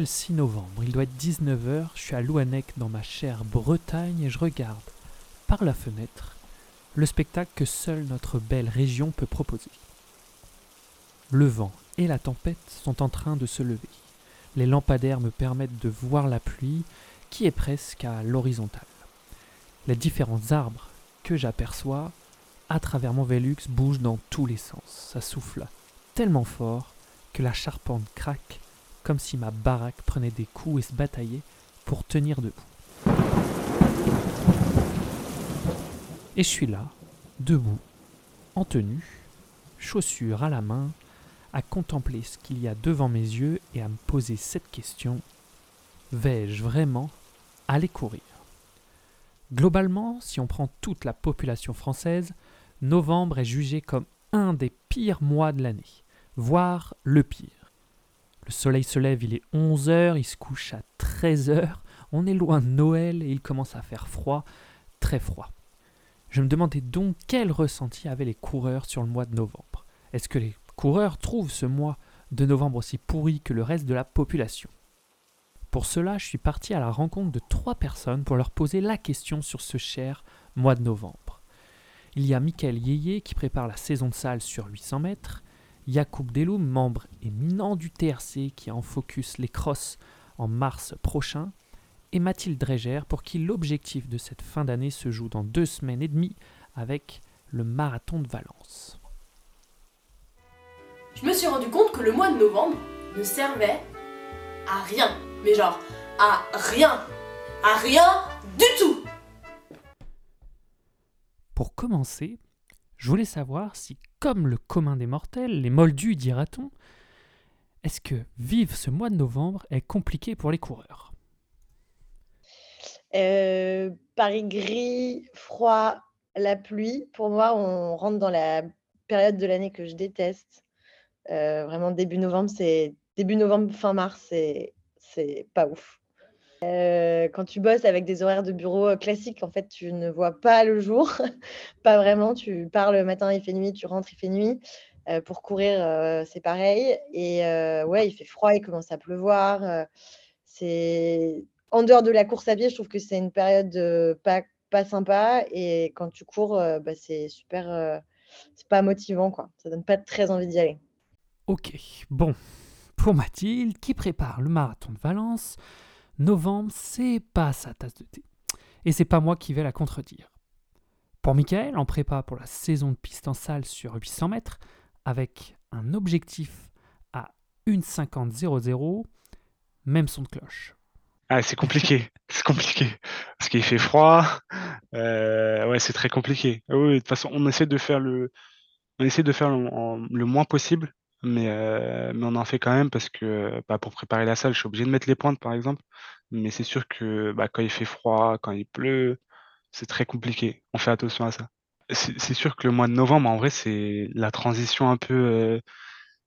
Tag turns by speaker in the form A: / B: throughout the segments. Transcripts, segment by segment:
A: Le 6 novembre, il doit être 19h, je suis à Louannec dans ma chère Bretagne et je regarde, par la fenêtre, le spectacle que seule notre belle région peut proposer. Le vent et la tempête sont en train de se lever. Les lampadaires me permettent de voir la pluie qui est presque à l'horizontale. Les différents arbres que j'aperçois à travers mon Velux bougent dans tous les sens. Ça souffle tellement fort que la charpente craque comme si ma baraque prenait des coups et se bataillait pour tenir debout. Et je suis là, debout, en tenue, chaussures à la main, à contempler ce qu'il y a devant mes yeux et à me poser cette question vais-je vraiment aller courir? Globalement, si on prend toute la population française, novembre est jugé comme un des pires mois de l'année, voire le pire. Le soleil se lève, il est 11h, il se couche à 13h, on est loin de Noël et il commence à faire froid, très froid. Je me demandais donc quel ressenti avaient les coureurs sur le mois de novembre. Est-ce que les coureurs trouvent ce mois de novembre aussi pourri que le reste de la population? Pour cela, je suis parti à la rencontre de trois personnes pour leur poser la question sur ce cher mois de novembre. Il y a Michael Yeye qui prépare la saison de salle sur 800 mètres, Yacoub Deloum, membre éminent du TRC qui en focus les crosses en mars prochain, et Mathilde Dreger pour qui l'objectif de cette fin d'année se joue dans deux semaines et demie avec le marathon de Valence.
B: Je me suis rendu compte que le mois de novembre ne servait à rien. Mais genre, à rien. À rien du tout.
A: Pour commencer, je voulais savoir si, comme le commun des mortels, les moldus dira-t-on, est-ce que vivre ce mois de novembre est compliqué pour les coureurs?
C: Euh, Paris gris, froid, la pluie. Pour moi, on rentre dans la période de l'année que je déteste. Euh, vraiment, début novembre, c'est début novembre, fin mars, c'est pas ouf. Euh, quand tu bosses avec des horaires de bureau euh, classiques, en fait, tu ne vois pas le jour, pas vraiment. Tu pars le matin, il fait nuit, tu rentres, il fait nuit. Euh, pour courir, c'est pareil. Et ouais, il fait froid, il commence à pleuvoir. c'est en dehors de la course à pied, je trouve que c'est une période pas, pas sympa. Et quand tu cours, bah, c'est super, c'est pas motivant, quoi. Ça donne pas très envie d'y aller.
A: Ok, bon. Pour Mathilde, qui prépare le marathon de Valence, novembre, c'est pas sa tasse de thé. Et c'est pas moi qui vais la contredire. Pour Michael, en prépa pour la saison de piste en salle sur 800 mètres, avec un objectif à 1,50,00, même son de cloche.
D: Ah, c'est compliqué, c'est compliqué. Parce qu'il fait froid, euh, ouais, c'est très compliqué. Ah oui, de toute façon, on essaie de faire le, on essaie de faire le moins possible mais, on en fait quand même parce que bah, pour préparer la salle, je suis obligé de mettre les pointes, par exemple. Mais c'est sûr que bah, quand il fait froid, quand il pleut, c'est très compliqué. On fait attention à ça. C'est sûr que le mois de novembre, en vrai, c'est la transition un peu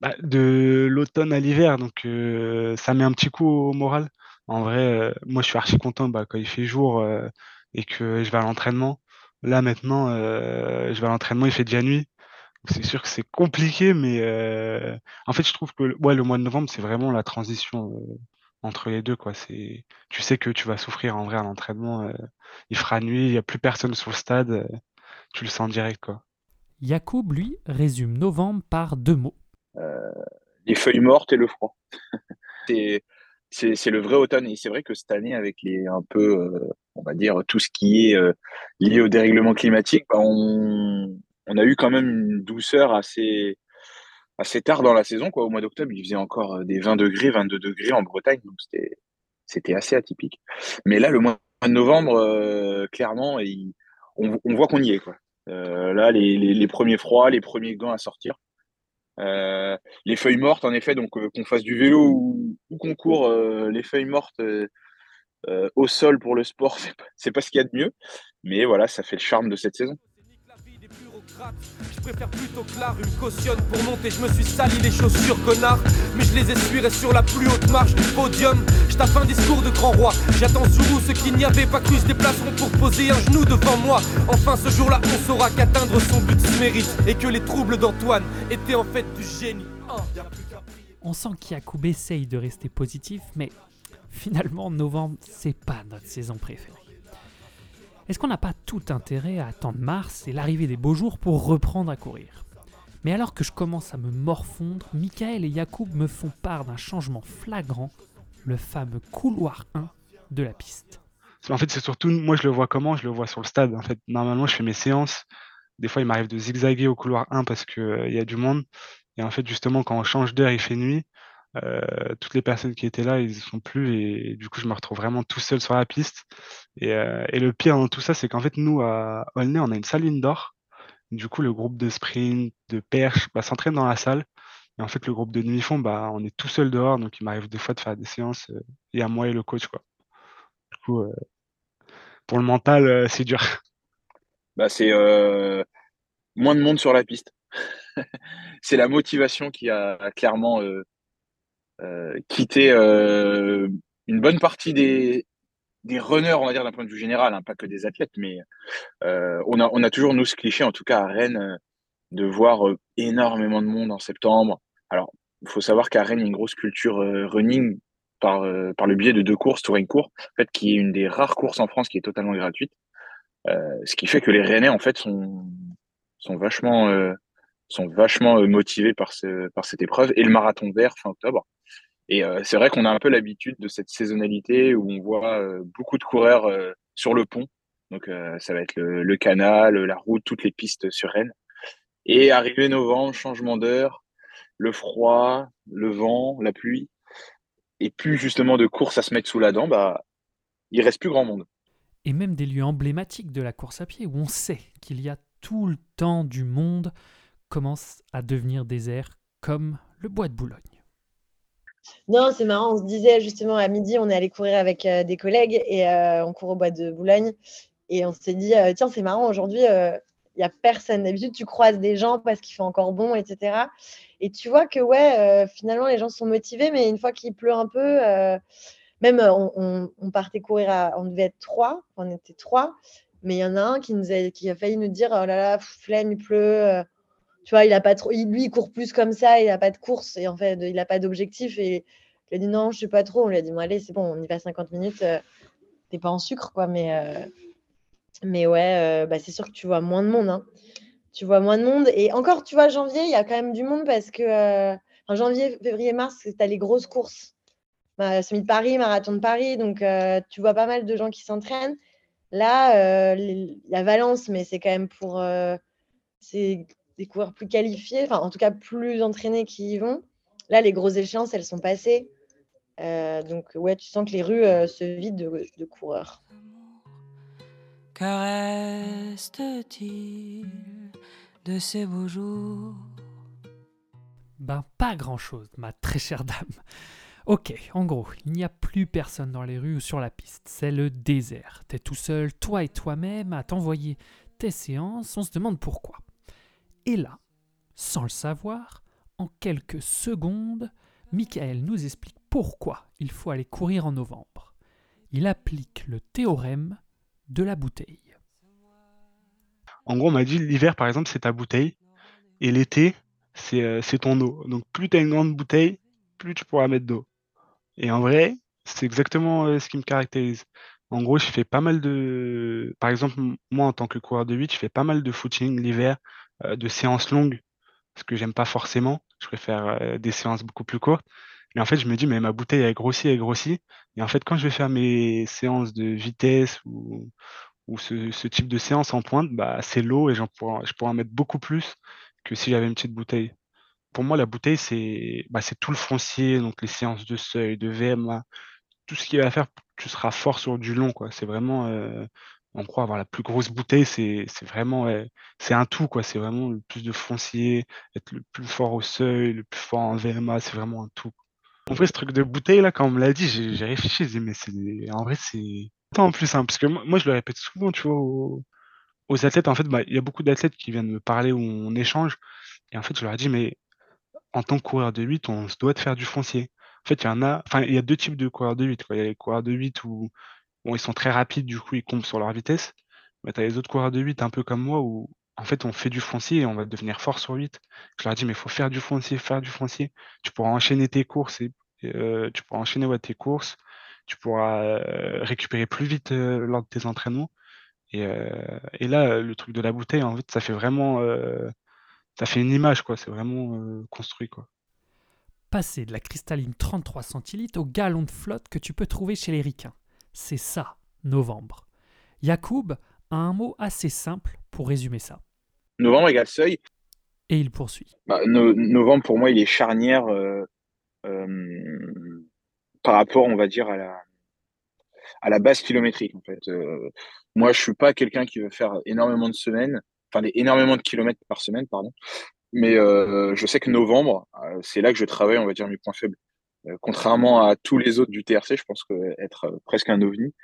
D: bah, de l'automne à l'hiver. Donc, ça met un petit coup au moral. En vrai, moi, je suis archi content bah, quand il fait jour et que je vais à l'entraînement. Là, maintenant, je vais à l'entraînement, il fait déjà nuit c'est sûr que c'est compliqué, mais euh, en fait, je trouve que ouais, le mois de novembre, c'est vraiment la transition euh, entre les deux. Quoi. C'est, tu sais que tu vas souffrir en vrai à l'entraînement. Euh, il fera nuit, il n'y a plus personne sur le stade. tu le sens direct. Quoi.
A: Yacoub, lui, résume novembre par deux mots.
E: les feuilles mortes et le froid. c'est, c'est, le vrai automne. Et c'est vrai que cette année, avec les un peu, on va dire, tout ce qui est lié au dérèglement climatique, bah, on on a eu quand même une douceur assez, assez tard dans la saison. Quoi. Au mois d'octobre, il faisait encore euh, des 20 degrés, 22 degrés en Bretagne, donc c'était, c'était assez atypique. Mais là, le mois de novembre, euh, clairement, on, voit qu'on y est. Quoi. Euh, là, les, premiers froids, les premiers gants à sortir. les feuilles mortes, en effet, donc qu'on fasse du vélo ou, qu'on court, les feuilles mortes au sol pour le sport, c'est pas, pas ce qu'il y a de mieux. Mais voilà, ça fait le charme de cette saison.
F: Je préfère plutôt que la rue cautionne pour monter. Je me suis sali les chaussures, connard. Mais je les essuierai sur la plus haute marche du podium. Je tape un discours de grand roi. J'attends sur vous ceux qui n'y avaient pas cru se déplaceront pour poser un genou devant moi. Enfin, ce jour-là, on saura qu'atteindre son but se mérite. Et que les troubles d'Antoine étaient en fait du génie.
A: On sent qu'Yacoub essaye de rester positif, mais finalement, novembre, c'est pas notre saison préférée. Est-ce qu'on n'a pas tout intérêt à attendre mars et l'arrivée des beaux jours pour reprendre à courir? Mais alors que je commence à me morfondre, Michael et Yacoub me font part d'un changement flagrant, le fameux couloir 1 de la piste.
D: En fait, c'est surtout, moi je le vois comment? Je le vois sur le stade. En fait, normalement, je fais mes séances. Des fois, il m'arrive de zigzaguer au couloir 1 parce qu'il y a du monde. Et en fait, justement, quand on change d'heure, il fait nuit. Euh, toutes les personnes qui étaient là, ils ne sont plus. Et du coup, je me retrouve vraiment tout seul sur la piste. Et, euh, et le pire dans tout ça, c'est qu'en fait, nous, à Aulnay, on a une salle indoor. Du coup, le groupe de sprint, de perche, bah, s'entraîne dans la salle. Et en fait, le groupe de demi-fond, bah, on est tout seul dehors. Donc, il m'arrive des fois de faire des séances. et à moi et le coach. Du coup, pour le mental, c'est dur.
E: Bah, c'est moins de monde sur la piste. c'est la motivation qui a clairement euh, quitté euh, une bonne partie des, des runners, on va dire d'un point de vue général, hein, pas que des athlètes, mais euh, on, a, on a toujours nous ce cliché, en tout cas à Rennes, de voir énormément de monde en septembre. Alors, il faut savoir qu'à Rennes, il y a une grosse culture running par, par le biais de deux courses, Touring Court, en fait, qui est une des rares courses en France qui est totalement gratuite. ce qui fait que les Rennais, en fait, sont, sont vachement, sont vachement motivés par, ce, par cette épreuve et le marathon vert fin octobre. Et euh, c'est vrai qu'on a un peu l'habitude de cette saisonnalité où on voit euh, beaucoup de coureurs euh, sur le pont. Donc ça va être le, canal, la route, toutes les pistes sur Rennes. Et arrivé novembre, changement d'heure, le froid, le vent, la pluie, et plus justement de course à se mettre sous la dent, bah, il reste plus grand monde.
A: Et même des lieux emblématiques de la course à pied où on sait qu'il y a tout le temps du monde commence à devenir désert, comme le bois de Boulogne.
C: Non, c'est marrant. On se disait justement à midi, on est allé courir avec euh, des collègues et euh, on court au bois de Boulogne. Et on s'est dit, euh, tiens, c'est marrant, aujourd'hui, il n'y a personne. D'habitude, tu croises des gens parce qu'il fait encore bon, etc. Et tu vois que, ouais, finalement, les gens sont motivés, mais une fois qu'il pleut un peu, même on, partait courir, à, on devait être trois, on était trois, mais il y en a un qui, a failli nous dire, oh là là, flemme, il pleut tu vois, il a pas trop, lui, il court plus comme ça, il n'a pas de course et en fait, il n'a pas d'objectif. Et il a dit non, je ne sais pas trop. On lui a dit, bon, allez, c'est bon, on y va 50 minutes. Euh, t'es pas en sucre, quoi. Mais, euh, mais ouais, euh, bah, c'est sûr que tu vois moins de monde. Hein. Tu vois moins de monde. Et encore, tu vois, janvier, il y a quand même du monde parce que en janvier, février, mars, tu as les grosses courses. Bah, Semi de Paris, Marathon de Paris. Donc, tu vois pas mal de gens qui s'entraînent. Là, il y a Valence, mais c'est quand même pour. c'est des coureurs plus qualifiés, enfin en tout cas plus entraînés qui y vont. Là, les grosses échéances, elles sont passées. Euh, donc ouais, tu sens que les rues euh, se vident de, coureurs.
A: Que reste-t-il de ces beaux jours? Ben pas grand-chose, ma très chère dame. Ok, en gros, il n'y a plus personne dans les rues ou sur la piste, c'est le désert. T'es tout seul, toi et toi-même, à t'envoyer tes séances, on se demande pourquoi. Et là, sans le savoir, en quelques secondes, Michael nous explique pourquoi il faut aller courir en novembre. Il applique le théorème de la bouteille.
D: En gros, on m'a dit l'hiver, par exemple, c'est ta bouteille, et l'été, c'est euh, ton eau. Donc plus tu as une grande bouteille, plus tu pourras mettre d'eau. Et en vrai, c'est exactement euh, ce qui me caractérise. En gros, je fais pas mal de. Par exemple, moi, en tant que coureur de 8, je fais pas mal de footing l'hiver de séances longues, ce que j'aime pas forcément. Je préfère euh, des séances beaucoup plus courtes. Et en fait, je me dis, mais ma bouteille, elle grossit, elle grossit. Et en fait, quand je vais faire mes séances de vitesse ou, ou ce, type de séance en pointe, bah, c'est l'eau et pourrais, je pourrais en mettre beaucoup plus que si j'avais une petite bouteille. Pour moi, la bouteille, c'est bah, tout le foncier, donc les séances de seuil, de VMA, tout ce qu'il y a à faire, tu seras fort sur du long. C'est vraiment euh, on croit avoir la plus grosse bouteille, c'est vraiment c'est un tout quoi. C'est vraiment le plus de foncier, être le plus fort au seuil, le plus fort en VMA, c'est vraiment un tout. En vrai, ce truc de bouteille là, quand on me l'a dit, j'ai réfléchi, j'ai dit mais c'est en vrai c'est en plus simple parce que moi, je le répète souvent, tu vois, aux, athlètes. En fait, bah, il y a beaucoup d'athlètes qui viennent me parler où on échange et en fait, je leur ai dit mais en tant que coureur de 8, on se doit de faire du foncier. En fait, il y en a, enfin, il y a deux types de coureurs de 8. Il y a les coureurs de 8 où Bon, ils sont très rapides, du coup, ils comptent sur leur vitesse. Mais tu as les autres coureurs de 8, un peu comme moi, où en fait, on fait du foncier et on va devenir fort sur 8. Je leur dis, mais il faut faire du foncier, faire du foncier. Tu pourras enchaîner tes courses et euh, tu pourras enchaîner tes courses. Tu pourras euh, récupérer plus vite euh, lors de tes entraînements. Et, là, le truc de la bouteille, en fait, ça fait vraiment, ça fait une image, quoi. C'est vraiment construit, quoi.
A: Passer de la cristalline 33 centilitres au gallon de flotte que tu peux trouver chez les ricains. C'est ça, novembre. Yacoub a un mot assez simple pour résumer ça.
E: Novembre égale seuil.
A: Et il poursuit.
E: Bah, novembre, pour moi, il est charnière euh, euh, par rapport, on va dire, à la, à la base kilométrique. En fait. Euh, moi, je suis pas quelqu'un qui veut faire énormément de semaines, enfin, énormément de kilomètres par semaine, pardon. Mais je sais que novembre, c'est là que je travaille, on va dire, mes points faibles. Contrairement à tous les autres du TRC, je pense que être presque un ovni,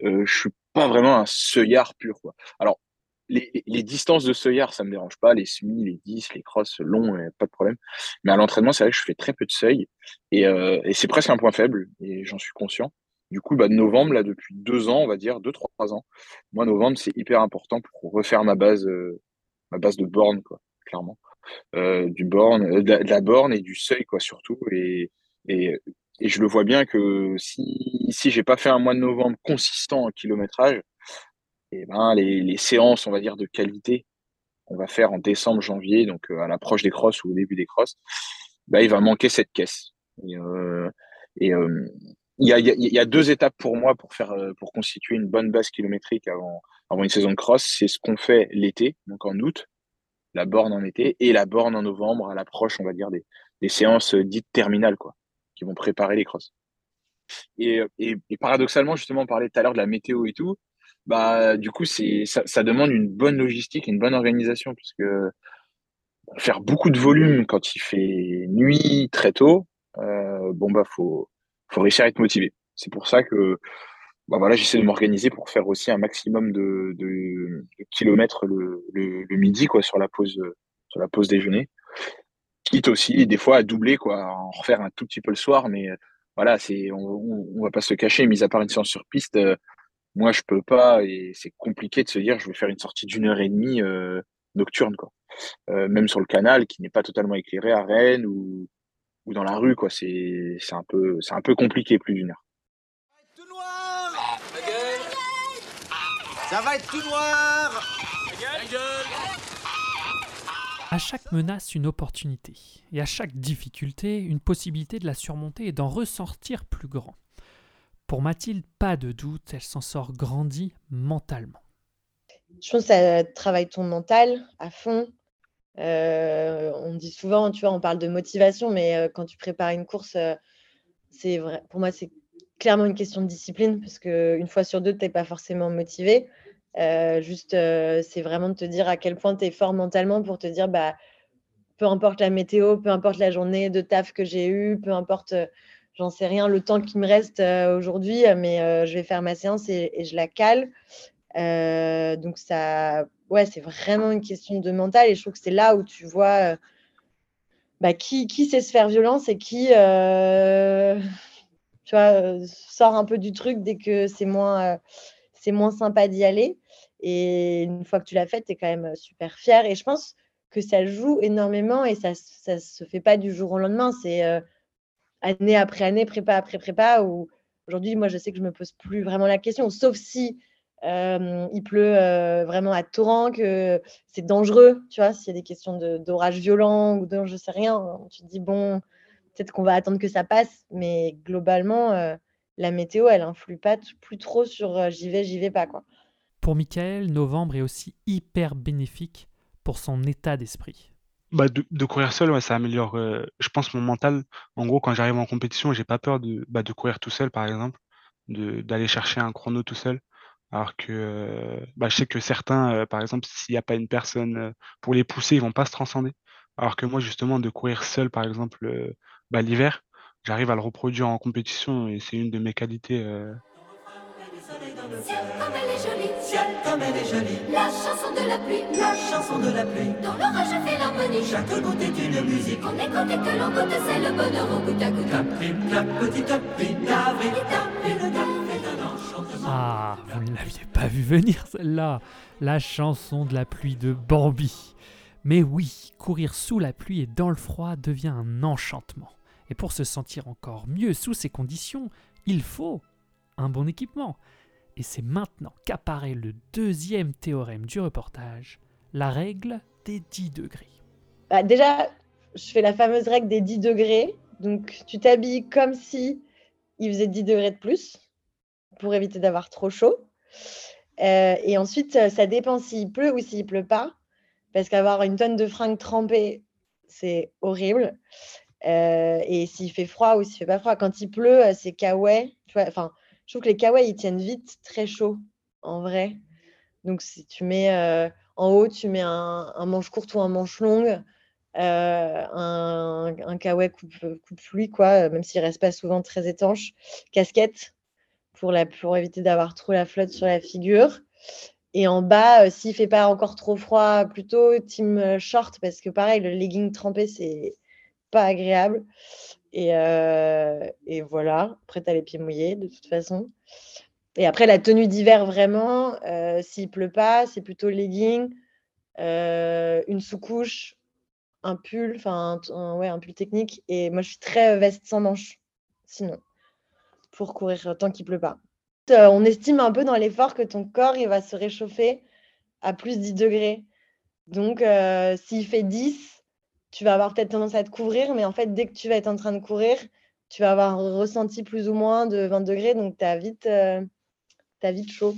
E: je suis pas vraiment un seuillard pur. Quoi. Alors, les, distances de seuillard, ça me dérange pas. Les semis, les 10, les crosses longs, pas de problème. Mais à l'entraînement, c'est vrai que je fais très peu de seuil. Euh, et, c'est presque un point faible, et j'en suis conscient. Du coup, bah, novembre, là, depuis deux ans, on va dire, deux, trois ans, moi, novembre, c'est hyper important pour refaire ma base, euh, ma base de borne, quoi, clairement. Euh, du borne, de la, borne et du seuil, quoi, surtout. Et, et, je le vois bien que si, si j'ai pas fait un mois de novembre consistant en kilométrage, et ben, les, les, séances, on va dire, de qualité qu'on va faire en décembre, janvier, donc euh, à l'approche des crosses ou au début des crosses, bah, il va manquer cette caisse. Et, euh, euh, il y, a, y, a, deux étapes pour moi pour faire pour constituer une bonne base kilométrique avant, avant une saison de cross. C'est ce qu'on fait l'été, donc en août, la borne en été, et la borne en novembre à l'approche, on va dire, des, des séances dites terminales, quoi, qui vont préparer les crosses. Et, et, et paradoxalement, justement, on parlait tout à l'heure de la météo et tout bah du coup c'est ça, ça, demande une bonne logistique, une bonne organisation puisque faire beaucoup de volume quand il fait nuit très tôt, euh, bon bah faut faut réussir à être motivé. C'est pour ça que bah voilà j'essaie de m'organiser pour faire aussi un maximum de, de, kilomètres le, le, le, midi quoi sur la pause sur la pause déjeuner. Quitte aussi des fois à doubler quoi, en refaire un tout petit peu le soir, mais voilà c'est on, on, va pas se cacher, mis à part une séance sur piste moi, je peux pas et c'est compliqué de se dire je vais faire une sortie d'une heure et demie euh, nocturne, quoi. Euh, même sur le canal qui n'est pas totalement éclairé à Rennes ou, ou dans la rue, quoi. C'est c'est un peu c'est un peu compliqué plus d'une heure.
F: Ça va être tout noir
A: À chaque menace, une opportunité, et à chaque difficulté, une possibilité de la surmonter et d'en ressortir plus grand. Pour Mathilde, pas de doute, elle s'en sort grandie mentalement.
C: Je pense que ça travaille ton mental à fond. Euh, on dit souvent, tu vois, on parle de motivation, mais euh, quand tu prépares une course, euh, c'est vrai. Pour moi, c'est clairement une question de discipline parce qu'une fois sur deux, tu n'es pas forcément motivé. Juste, c'est vraiment de te dire à quel point tu es fort mentalement pour te dire, bah, peu importe la météo, peu importe la journée de taf que j'ai eue, peu importe j'en sais rien le temps qui me reste euh, aujourd'hui, euh, mais euh, je vais faire ma séance et, je la cale. donc ça, ouais, c'est vraiment une question de mental et je trouve que c'est là où tu vois bah, qui, qui sait se faire violence et qui, tu vois, sort un peu du truc dès que c'est moins, c'est moins sympa d'y aller. Et une fois que tu l'as fait, tu es quand même super fier. Et je pense que ça joue énormément et ça ne se fait pas du jour au lendemain. C'est année après année, prépa après prépa, aujourd'hui, moi, je sais que je me pose plus vraiment la question, sauf si il pleut vraiment à torrent, que c'est dangereux, tu vois, s'il y a des questions d'orage violent ou de je sais rien, tu te dis, bon, peut-être qu'on va attendre que ça passe, mais globalement, la météo, elle influe pas plus trop sur j'y vais, j'y vais pas, quoi.
A: Pour Michael, novembre est aussi hyper bénéfique pour son état d'esprit.
D: Bah, de, courir seul, ça améliore, euh, je pense, mon mental. En gros, quand j'arrive en compétition, j'ai pas peur de, bah, de courir tout seul, par exemple, d'aller chercher un chrono tout seul. Alors que euh, bah, je sais que certains, euh, par exemple, s'il n'y a pas une personne pour les pousser, ils vont pas se transcender. Alors que moi, justement, de courir seul, par exemple, bah, l'hiver, j'arrive à le reproduire en compétition et c'est une de mes qualités.
G: Ciel comme elle est jolie, ciel comme elle est jolie. La chanson de la pluie, la chanson de la pluie. Dans l'orage fait l'harmonie, chaque goutte est une musique. On écoute et que l'on goûte, c'est le bonheur au goutte à goutte. Clap, clap, petit top, d'avril, et le gars fait un enchantement.
A: Ah, vous ne l'aviez pas vu venir celle-là. La chanson de la pluie de Bambi. Mais oui, courir sous la pluie et dans le froid devient un enchantement. Et pour se sentir encore mieux sous ces conditions, il faut un bon équipement. Et c'est maintenant qu'apparaît le deuxième théorème du reportage, la règle des 10 degrés.
C: Bah, déjà, je fais la fameuse règle des 10 degrés. Donc, tu t'habilles comme si il faisait 10 degrés de plus pour éviter d'avoir trop chaud. Euh, et ensuite, euh, ça dépend s'il pleut ou s'il pleut pas. Parce qu'avoir une tonne de fringues trempées, c'est horrible. Euh, et s'il fait froid ou s'il fait pas froid. Quand il pleut, c'est kawaii. Enfin, je trouve que les kawaii, ils tiennent vite très chaud, en vrai. Donc, si tu mets en haut, tu mets un, manche courte ou un manche longue, un, un kawaii coupe, coupe pluie, quoi, même s'il reste pas souvent très étanche, casquette, pour, éviter d'avoir trop la flotte sur la figure. Et en bas, euh, s'il fait pas encore trop froid, plutôt team euh, short, parce que pareil, le legging trempé, c'est pas agréable. Et, euh, voilà, après, tu as les pieds mouillés de toute façon. Et après, la tenue d'hiver, vraiment, s'il pleut pas, c'est plutôt legging, une sous-couche, un pull, enfin, ouais, un pull technique. Et moi, je suis très veste sans manches, sinon pour courir tant qu'il pleut pas. Euh, on estime un peu dans l'effort que ton corps il va se réchauffer à plus 10 degrés. Donc, euh, s'il fait 10, tu vas avoir peut-être tendance à te couvrir, mais en fait, dès que tu vas être en train de courir, tu vas avoir ressenti plus ou moins de 20 degrés, donc tu as vite, euh, vite chaud.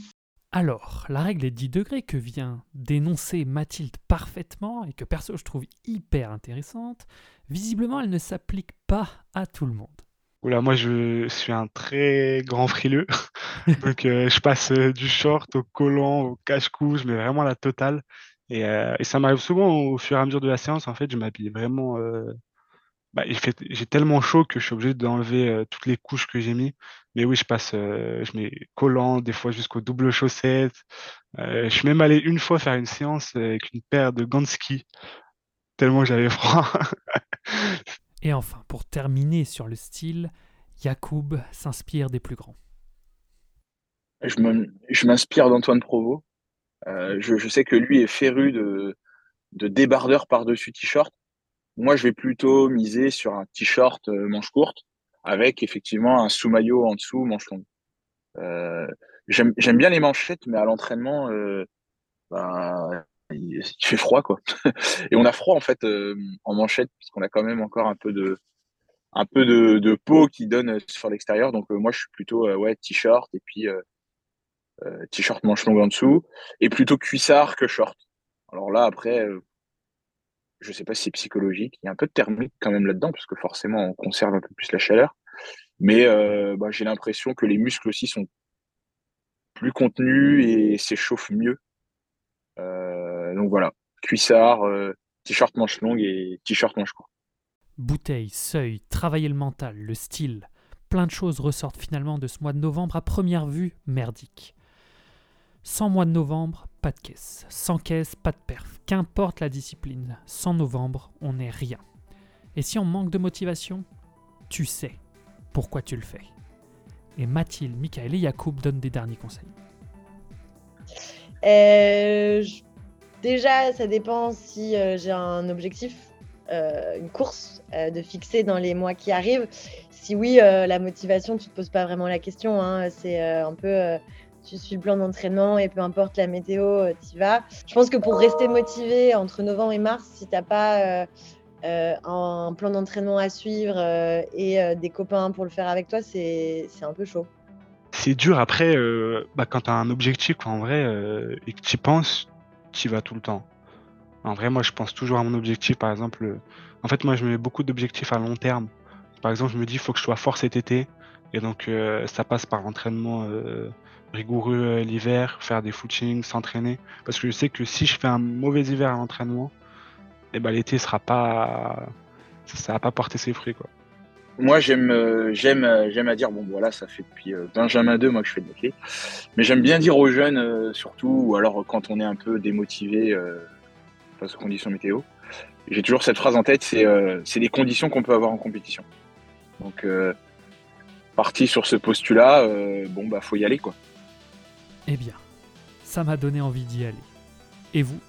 A: Alors, la règle des 10 degrés que vient d'énoncer Mathilde parfaitement et que perso je trouve hyper intéressante, visiblement elle ne s'applique pas à tout le monde.
D: Oula, moi je suis un très grand frileux. Donc euh, je passe euh, du short au collant, au cache-cou, je mets vraiment la totale. Et, euh, et ça m'arrive souvent au fur et à mesure de la séance, en fait, je m'habille vraiment. bah, j'ai tellement chaud que je suis obligé d'enlever toutes les couches que j'ai mis. Mais oui, je passe, je mets collant, des fois jusqu'aux doubles chaussettes. je suis même allé une fois faire une séance avec une paire de gants de ski, tellement j'avais froid.
A: Et enfin, pour terminer sur le style, Yacoub s'inspire des plus grands.
E: Je m'inspire d'Antoine Provost. Euh, je, sais que lui est féru de, de débardeurs par-dessus t-shirt. Moi, je vais plutôt miser sur un t-shirt euh, manche courte avec effectivement un sous-maillot en dessous, manche longue. Euh, J'aime bien les manchettes, mais à l'entraînement, euh, ben, il, fait froid quoi. et on a froid en fait euh, en manchette puisqu'on a quand même encore un peu de un peu de, peau qui donne sur l'extérieur. Donc euh, moi je suis plutôt ouais t-shirt et puis t-shirt manche longue en dessous et plutôt cuissard que short. Alors là après je sais pas si c'est psychologique, il y a un peu de thermique quand même là-dedans parce que forcément on conserve un peu plus la chaleur. Mais bah, j'ai l'impression que les muscles aussi sont plus contenus et s'échauffent mieux euh, donc voilà, cuissard, euh, t-shirt manche longue et t-shirt manche court.
A: Bouteille, seuil, travailler le mental, le style, plein de choses ressortent finalement de ce mois de novembre à première vue merdique. Sans mois de novembre, pas de caisse. Sans caisse, pas de perf. Qu'importe la discipline, sans novembre, on n'est rien. Et si on manque de motivation, tu sais pourquoi tu le fais. Et Mathilde, Michael et Yacoub donnent des derniers conseils.
C: Euh, déjà, ça dépend si euh, j'ai un objectif, euh, une course de fixer dans les mois qui arrivent. Si oui, la motivation, tu ne te poses pas vraiment la question. Hein. c'est un peu tu suis le plan d'entraînement et peu importe la météo, tu y vas. Je pense que pour rester motivé entre novembre et mars, si tu pas un plan d'entraînement à suivre et des copains pour le faire avec toi, c'est un peu chaud
D: c'est dur après, euh, bah, quand tu un objectif en vrai euh, et que tu penses, tu vas tout le temps. En vrai, moi je pense toujours à mon objectif, par exemple. Euh, en fait, moi je mets beaucoup d'objectifs à long terme. Par exemple, je me dis il faut que je sois fort cet été. Et donc ça passe par l'entraînement rigoureux l'hiver, faire des footings, s'entraîner. Parce que je sais que si je fais un mauvais hiver à l'entraînement, eh ben, l'été sera pas. ça va pas porter ses fruits quoi
E: moi, j'aime, euh, j'aime, euh, j'aime à dire, bon, voilà, ça fait depuis euh, Benjamin 2, moi, que je fais de clé. Mais j'aime bien dire aux jeunes, surtout, ou alors quand on est un peu démotivé face aux conditions météo, j'ai toujours cette phrase en tête, c'est, c'est les conditions qu'on peut avoir en compétition. Donc, parti sur ce postulat, bon, bah, faut y aller, quoi.
A: Eh bien, ça m'a donné envie d'y aller. Et vous,